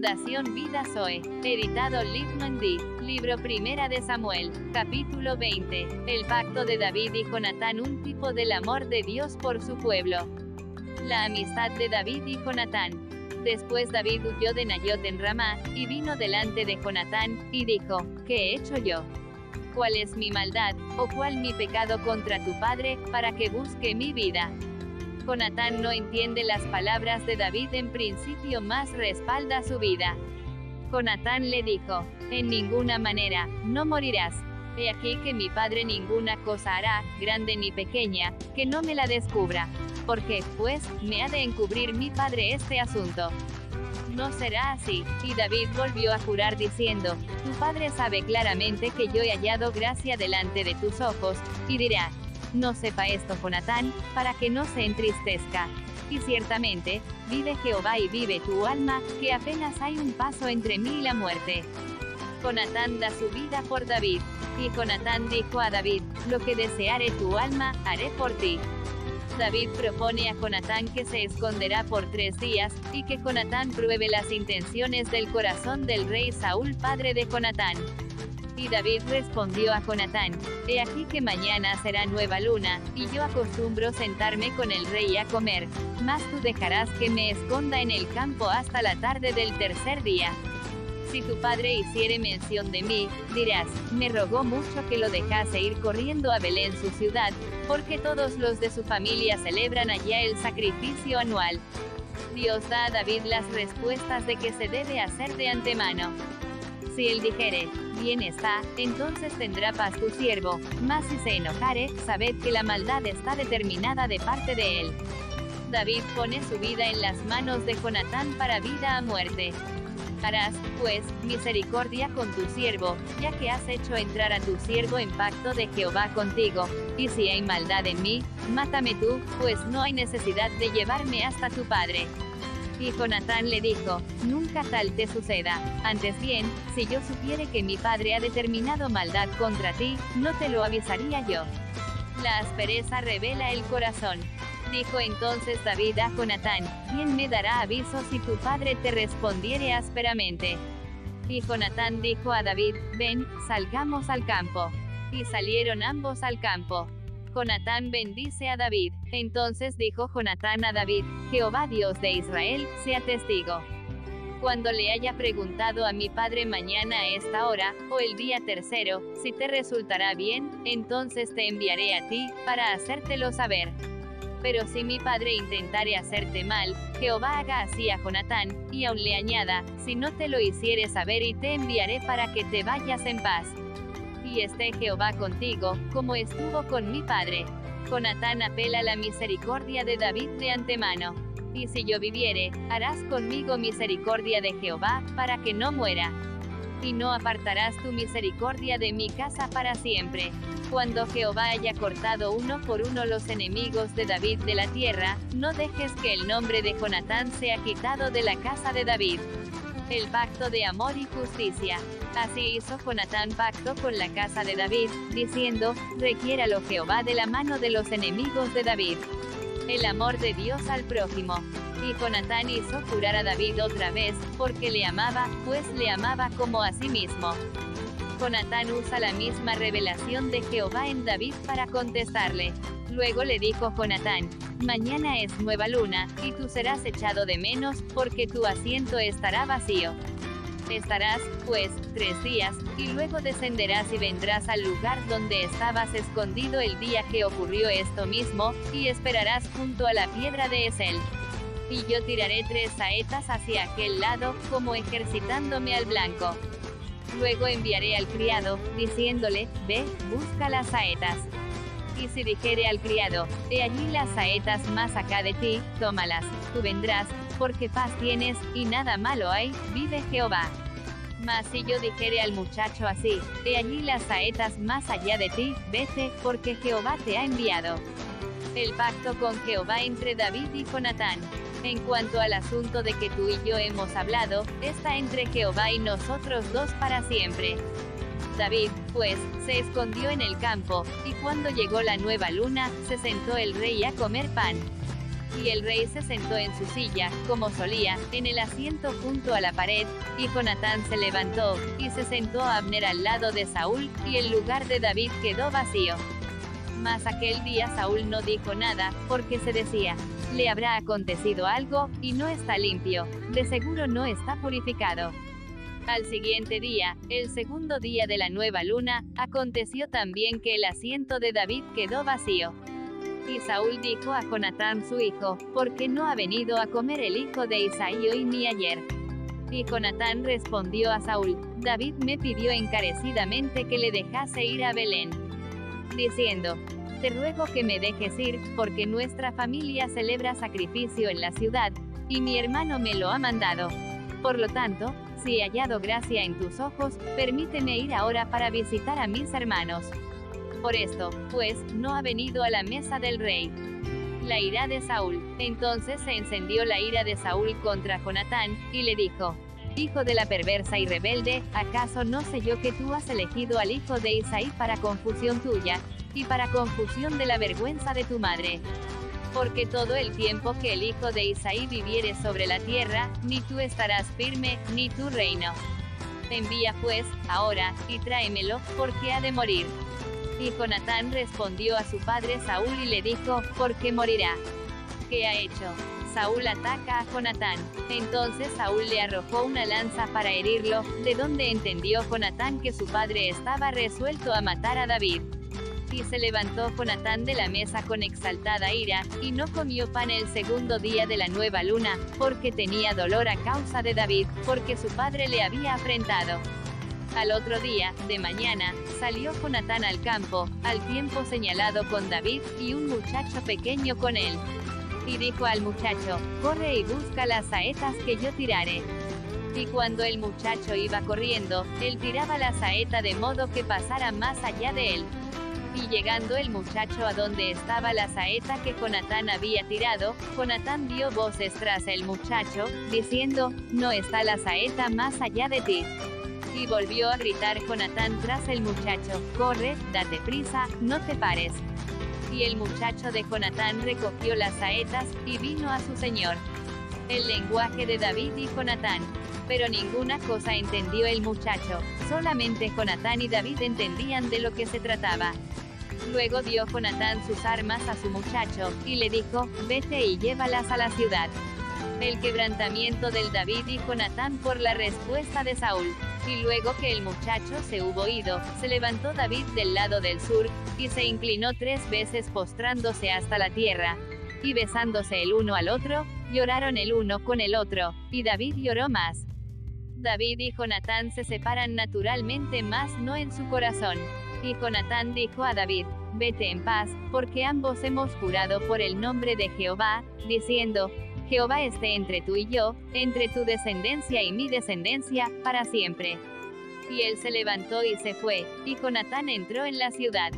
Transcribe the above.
Fundación Vida Zoe. Editado Livman D. Libro Primera de Samuel. Capítulo 20. El pacto de David y Jonatán, un tipo del amor de Dios por su pueblo. La amistad de David y Jonatán. Después David huyó de Nayot en Ramá, y vino delante de Jonatán, y dijo, ¿qué he hecho yo? ¿Cuál es mi maldad, o cuál mi pecado contra tu padre, para que busque mi vida? Jonatán no entiende las palabras de David en principio más respalda su vida. Jonatán le dijo, en ninguna manera, no morirás. He aquí que mi padre ninguna cosa hará, grande ni pequeña, que no me la descubra. Porque, pues, me ha de encubrir mi padre este asunto. No será así. Y David volvió a jurar diciendo, Tu padre sabe claramente que yo he hallado gracia delante de tus ojos, y dirá, no sepa esto Jonatán, para que no se entristezca. Y ciertamente, vive Jehová y vive tu alma, que apenas hay un paso entre mí y la muerte. Jonatán da su vida por David. Y Jonatán dijo a David, lo que deseare tu alma, haré por ti. David propone a Jonatán que se esconderá por tres días, y que Jonatán pruebe las intenciones del corazón del rey Saúl padre de Jonatán. Y David respondió a Jonatán, He aquí que mañana será nueva luna, y yo acostumbro sentarme con el rey a comer, mas tú dejarás que me esconda en el campo hasta la tarde del tercer día. Si tu padre hiciere mención de mí, dirás, me rogó mucho que lo dejase ir corriendo a Belén su ciudad, porque todos los de su familia celebran allá el sacrificio anual. Dios da a David las respuestas de que se debe hacer de antemano. Si él dijere, bien está, entonces tendrá paz tu siervo, mas si se enojare, sabed que la maldad está determinada de parte de él. David pone su vida en las manos de Jonatán para vida a muerte. Harás, pues, misericordia con tu siervo, ya que has hecho entrar a tu siervo en pacto de Jehová contigo, y si hay maldad en mí, mátame tú, pues no hay necesidad de llevarme hasta tu padre. Y Jonatán le dijo, nunca tal te suceda. Antes bien, si yo supiere que mi padre ha determinado maldad contra ti, no te lo avisaría yo. La aspereza revela el corazón. Dijo entonces David a Jonatán, ¿quién me dará aviso si tu padre te respondiere ásperamente? Y Jonatán dijo a David, ven, salgamos al campo. Y salieron ambos al campo. Jonatán bendice a David. Entonces dijo Jonatán a David, Jehová Dios de Israel, sea testigo. Cuando le haya preguntado a mi padre mañana a esta hora, o el día tercero, si te resultará bien, entonces te enviaré a ti, para hacértelo saber. Pero si mi padre intentare hacerte mal, Jehová haga así a Jonatán, y aun le añada, si no te lo hiciere saber y te enviaré para que te vayas en paz y esté Jehová contigo, como estuvo con mi padre. Jonatán apela la misericordia de David de antemano. Y si yo viviere, harás conmigo misericordia de Jehová, para que no muera. Y no apartarás tu misericordia de mi casa para siempre. Cuando Jehová haya cortado uno por uno los enemigos de David de la tierra, no dejes que el nombre de Jonatán sea quitado de la casa de David el pacto de amor y justicia. Así hizo Jonatán pacto con la casa de David, diciendo, requiéralo Jehová de la mano de los enemigos de David. El amor de Dios al prójimo. Y Jonatán hizo jurar a David otra vez, porque le amaba, pues le amaba como a sí mismo. Jonatán usa la misma revelación de Jehová en David para contestarle. Luego le dijo Jonatán, Mañana es nueva luna, y tú serás echado de menos, porque tu asiento estará vacío. Estarás, pues, tres días, y luego descenderás y vendrás al lugar donde estabas escondido el día que ocurrió esto mismo, y esperarás junto a la piedra de Esel. Y yo tiraré tres saetas hacia aquel lado, como ejercitándome al blanco. Luego enviaré al criado, diciéndole, ve, busca las saetas. Y si dijere al criado, he allí las saetas más acá de ti, tómalas, tú vendrás, porque paz tienes, y nada malo hay, vive Jehová. Mas si yo dijere al muchacho así, he allí las saetas más allá de ti, vete, porque Jehová te ha enviado. El pacto con Jehová entre David y Jonatán. En cuanto al asunto de que tú y yo hemos hablado, está entre Jehová y nosotros dos para siempre. David, pues, se escondió en el campo, y cuando llegó la nueva luna, se sentó el rey a comer pan. Y el rey se sentó en su silla, como solía, en el asiento junto a la pared, y Jonatán se levantó, y se sentó a Abner al lado de Saúl, y el lugar de David quedó vacío. Mas aquel día Saúl no dijo nada, porque se decía, le habrá acontecido algo, y no está limpio, de seguro no está purificado. Al siguiente día, el segundo día de la nueva luna, aconteció también que el asiento de David quedó vacío. Y Saúl dijo a Jonatán su hijo, ¿por qué no ha venido a comer el hijo de Isaí hoy ni ayer? Y Jonatán respondió a Saúl, David me pidió encarecidamente que le dejase ir a Belén, diciendo, te ruego que me dejes ir, porque nuestra familia celebra sacrificio en la ciudad, y mi hermano me lo ha mandado. Por lo tanto, si he hallado gracia en tus ojos, permíteme ir ahora para visitar a mis hermanos. Por esto, pues, no ha venido a la mesa del rey. La ira de Saúl. Entonces se encendió la ira de Saúl contra Jonatán, y le dijo, Hijo de la perversa y rebelde, ¿acaso no sé yo que tú has elegido al hijo de Isaí para confusión tuya, y para confusión de la vergüenza de tu madre. Porque todo el tiempo que el hijo de Isaí viviere sobre la tierra, ni tú estarás firme, ni tu reino. Envía pues, ahora, y tráemelo, porque ha de morir. Y Jonatán respondió a su padre Saúl y le dijo, ¿por qué morirá? ¿Qué ha hecho? Saúl ataca a Jonatán. Entonces Saúl le arrojó una lanza para herirlo, de donde entendió Jonatán que su padre estaba resuelto a matar a David. Y se levantó Jonatán de la mesa con exaltada ira, y no comió pan el segundo día de la nueva luna, porque tenía dolor a causa de David, porque su padre le había afrentado. Al otro día, de mañana, salió Jonatán al campo, al tiempo señalado con David, y un muchacho pequeño con él. Y dijo al muchacho, corre y busca las saetas que yo tiraré. Y cuando el muchacho iba corriendo, él tiraba la saeta de modo que pasara más allá de él. Y llegando el muchacho a donde estaba la saeta que Jonatán había tirado, Jonatán dio voces tras el muchacho, diciendo, no está la saeta más allá de ti. Y volvió a gritar Jonatán tras el muchacho, corre, date prisa, no te pares. Y el muchacho de Jonatán recogió las saetas, y vino a su señor. El lenguaje de David y Jonatán. Pero ninguna cosa entendió el muchacho, solamente Jonatán y David entendían de lo que se trataba. Luego dio Jonatán sus armas a su muchacho, y le dijo, vete y llévalas a la ciudad. El quebrantamiento del David y Jonatán por la respuesta de Saúl. Y luego que el muchacho se hubo ido, se levantó David del lado del sur, y se inclinó tres veces postrándose hasta la tierra. Y besándose el uno al otro, lloraron el uno con el otro, y David lloró más. David y Jonatán se separan naturalmente más no en su corazón. Y Jonatán dijo a David, vete en paz, porque ambos hemos jurado por el nombre de Jehová, diciendo, Jehová esté entre tú y yo, entre tu descendencia y mi descendencia, para siempre. Y él se levantó y se fue, y Jonatán entró en la ciudad.